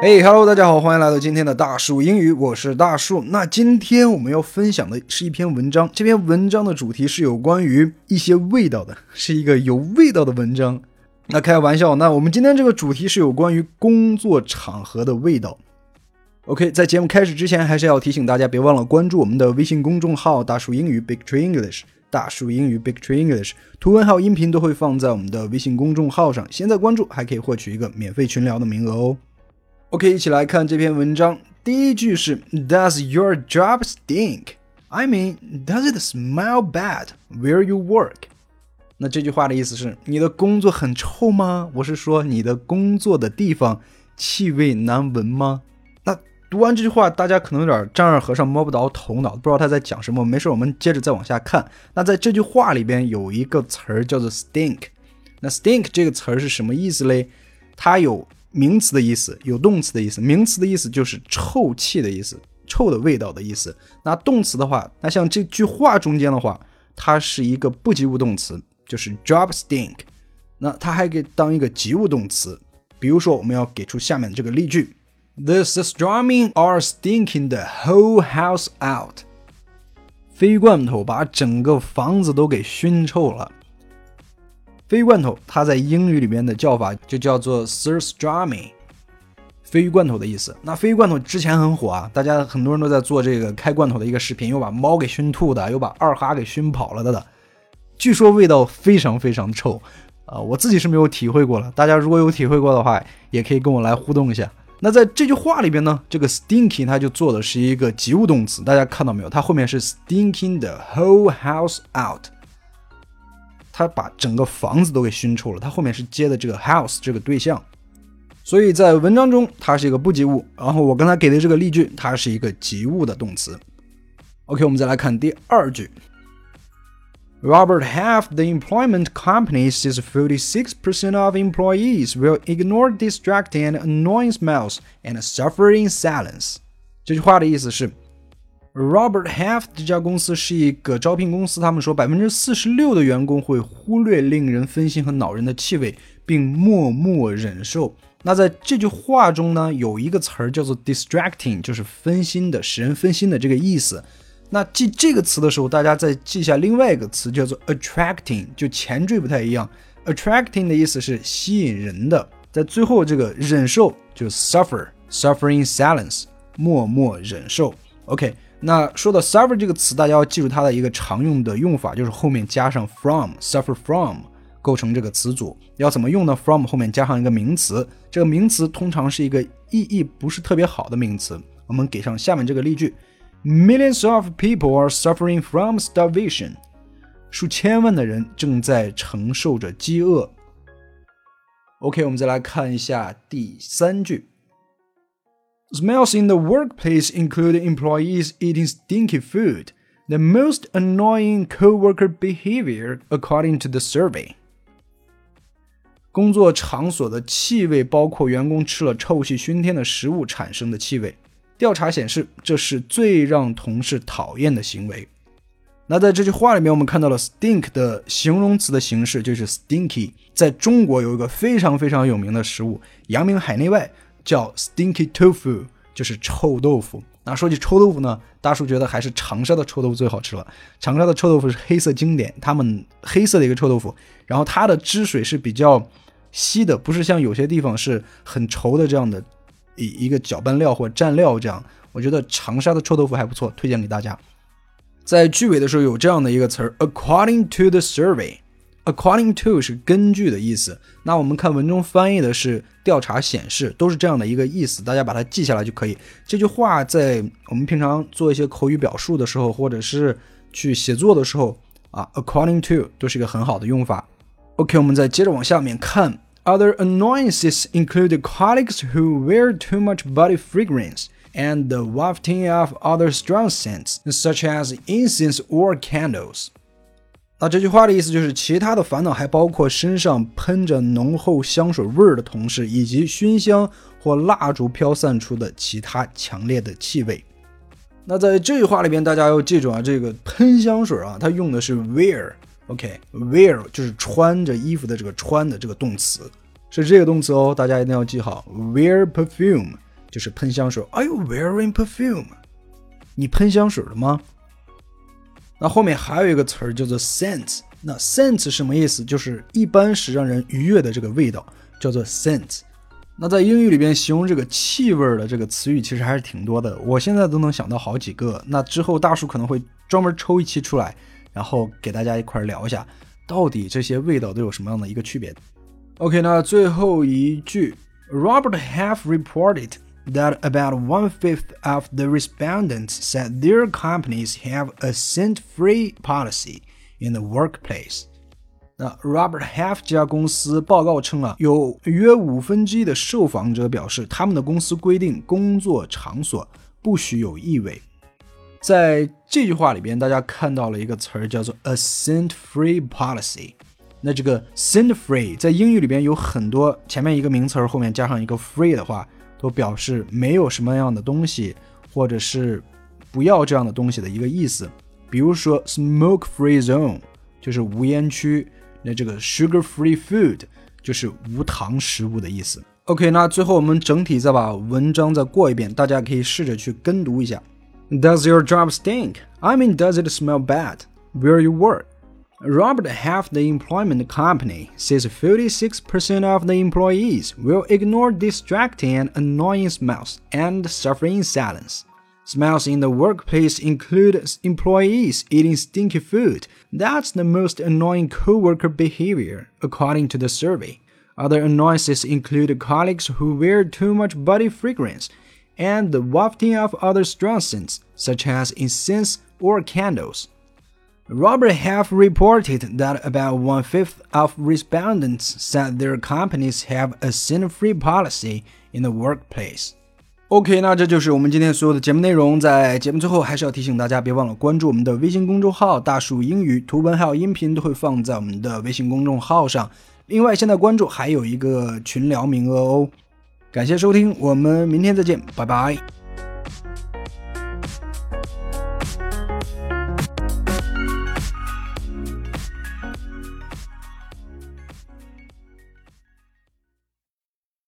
嘿，Hello，大家好，欢迎来到今天的大树英语，我是大树。那今天我们要分享的是一篇文章，这篇文章的主题是有关于一些味道的，是一个有味道的文章。那开个玩笑，那我们今天这个主题是有关于工作场合的味道。OK，在节目开始之前，还是要提醒大家，别忘了关注我们的微信公众号“大树英语 Big Tree English”。大树英语 Big Tree English，图文还有音频都会放在我们的微信公众号上。现在关注还可以获取一个免费群聊的名额哦。OK，一起来看这篇文章。第一句是 Does your job stink? I mean, does it smell bad where you work? 那这句话的意思是你的工作很臭吗？我是说你的工作的地方气味难闻吗？读完这句话，大家可能有点丈二和尚摸不着头脑，不知道他在讲什么。没事，我们接着再往下看。那在这句话里边有一个词儿叫做 stink。那 stink 这个词儿是什么意思嘞？它有名词的意思有动词的意思，名词的意思就是臭气的意思，臭的味道的意思。那动词的话，那像这句话中间的话，它是一个不及物动词，就是 drop stink。那它还可以当一个及物动词，比如说我们要给出下面这个例句：The Pastrami are stinking the whole house out。飞罐头把整个房子都给熏臭了。飞罐头，它在英语里面的叫法就叫做 surstrami，飞罐头的意思。那飞罐头之前很火啊，大家很多人都在做这个开罐头的一个视频，又把猫给熏吐的，又把二哈给熏跑了的的，据说味道非常非常臭啊！我自己是没有体会过了，大家如果有体会过的话，也可以跟我来互动一下。那在这句话里边呢，这个 stinky 它就做的是一个及物动词，大家看到没有？它后面是 stinking the whole house out。它把整个房子都给熏臭了。它后面是接的这个 house 这个对象，所以在文章中它是一个不及物。然后我刚才给的这个例句，它是一个及物的动词。OK，我们再来看第二句。Robert half the employment company says 46% of employees will ignore distracting and annoying smells and suffer in silence。这句话的意思是。Robert Half 这家公司是一个招聘公司，他们说百分之四十六的员工会忽略令人分心和恼人的气味，并默默忍受。那在这句话中呢，有一个词儿叫做 distracting，就是分心的，使人分心的这个意思。那记这个词的时候，大家再记一下另外一个词叫做 attracting，就前缀不太一样。attracting 的意思是吸引人的，在最后这个忍受就 suffer，suffering silence，默默忍受。OK。那说到 suffer 这个词，大家要记住它的一个常用的用法，就是后面加上 from，suffer from 构成这个词组。要怎么用呢？from 后面加上一个名词，这个名词通常是一个意义不是特别好的名词。我们给上下面这个例句 ：Millions of people are suffering from starvation。数千万的人正在承受着饥饿。OK，我们再来看一下第三句。Smells in the workplace include employees eating stinky food, the most annoying coworker behavior according to the survey. 工作场所的气味包括员工吃了臭气熏天的食物产生的气味。 调查显示，这是最让同事讨厌的行为。那在这句话里面，我们看到了 stink 的形容词的形式就是 stinky。在中国有一个非常非常有名的食物，扬名海内外。叫 stinky tofu，就是臭豆腐。那说起臭豆腐呢，大叔觉得还是长沙的臭豆腐最好吃了。长沙的臭豆腐是黑色经典，他们黑色的一个臭豆腐，然后它的汁水是比较稀的，不是像有些地方是很稠的这样的一一个搅拌料或蘸料这样。我觉得长沙的臭豆腐还不错，推荐给大家。在句尾的时候有这样的一个词儿，according to the survey。According to 是根据的意思，那我们看文中翻译的是调查显示，都是这样的一个意思，大家把它记下来就可以。这句话在我们平常做一些口语表述的时候，或者是去写作的时候啊，according to 都是一个很好的用法。OK，我们再接着往下面看，Other annoyances include colleagues who wear too much body fragrance and the wafting of other strong scents, such as incense or candles. 那这句话的意思就是，其他的烦恼还包括身上喷着浓厚香水味儿的同事，以及熏香或蜡烛飘散出的其他强烈的气味。那在这句话里边，大家要记住啊，这个喷香水啊，它用的是 wear OK，wear 就是穿着衣服的这个穿的这个动词，是这个动词哦，大家一定要记好。Wear perfume 就是喷香水。Are you wearing perfume？你喷香水了吗？那后面还有一个词儿叫做 scent。那 scent 什么意思？就是一般是让人愉悦的这个味道，叫做 scent。那在英语里边形容这个气味的这个词语其实还是挺多的，我现在都能想到好几个。那之后大叔可能会专门抽一期出来，然后给大家一块聊一下，到底这些味道都有什么样的一个区别。OK，那最后一句，Robert Half reported that about one fifth of the respondents said their companies have a scent-free policy in the workplace. 那 Robert Half 这家公司报告称啊，有约五分之一的受访者表示，他们的公司规定工作场所不许有异味。在这句话里边，大家看到了一个词儿叫做 a scent-free policy。那这个 scent-free 在英语里边有很多前面一个名词后面加上一个 free 的话，都表示没有什么样的东西，或者是不要这样的东西的一个意思。比如说 smoke-free zone 就是无烟区。那这个 sugar-free food 就是无糖食物的意思。OK，那最后我们整体再把文章再过一遍，大家可以试着去跟读一下。Does your job stink? I mean, does it smell bad where you work? Robert Half, the employment company, says 46% of the employees will ignore distracting and annoying smells and suffer in silence. Smells in the workplace include employees eating stinky food. That's the most annoying coworker behavior, according to the survey. Other annoyances include colleagues who wear too much body fragrance and the wafting of other strong scents, such as incense or candles. Robert Half reported that about one fifth of respondents said their companies have a sin free policy in the workplace. OK，那这就是我们今天所有的节目内容。在节目最后，还是要提醒大家，别忘了关注我们的微信公众号“大树英语”，图文还有音频都会放在我们的微信公众号上。另外，现在关注还有一个群聊名额哦。 感谢收听，我们明天再见，拜拜。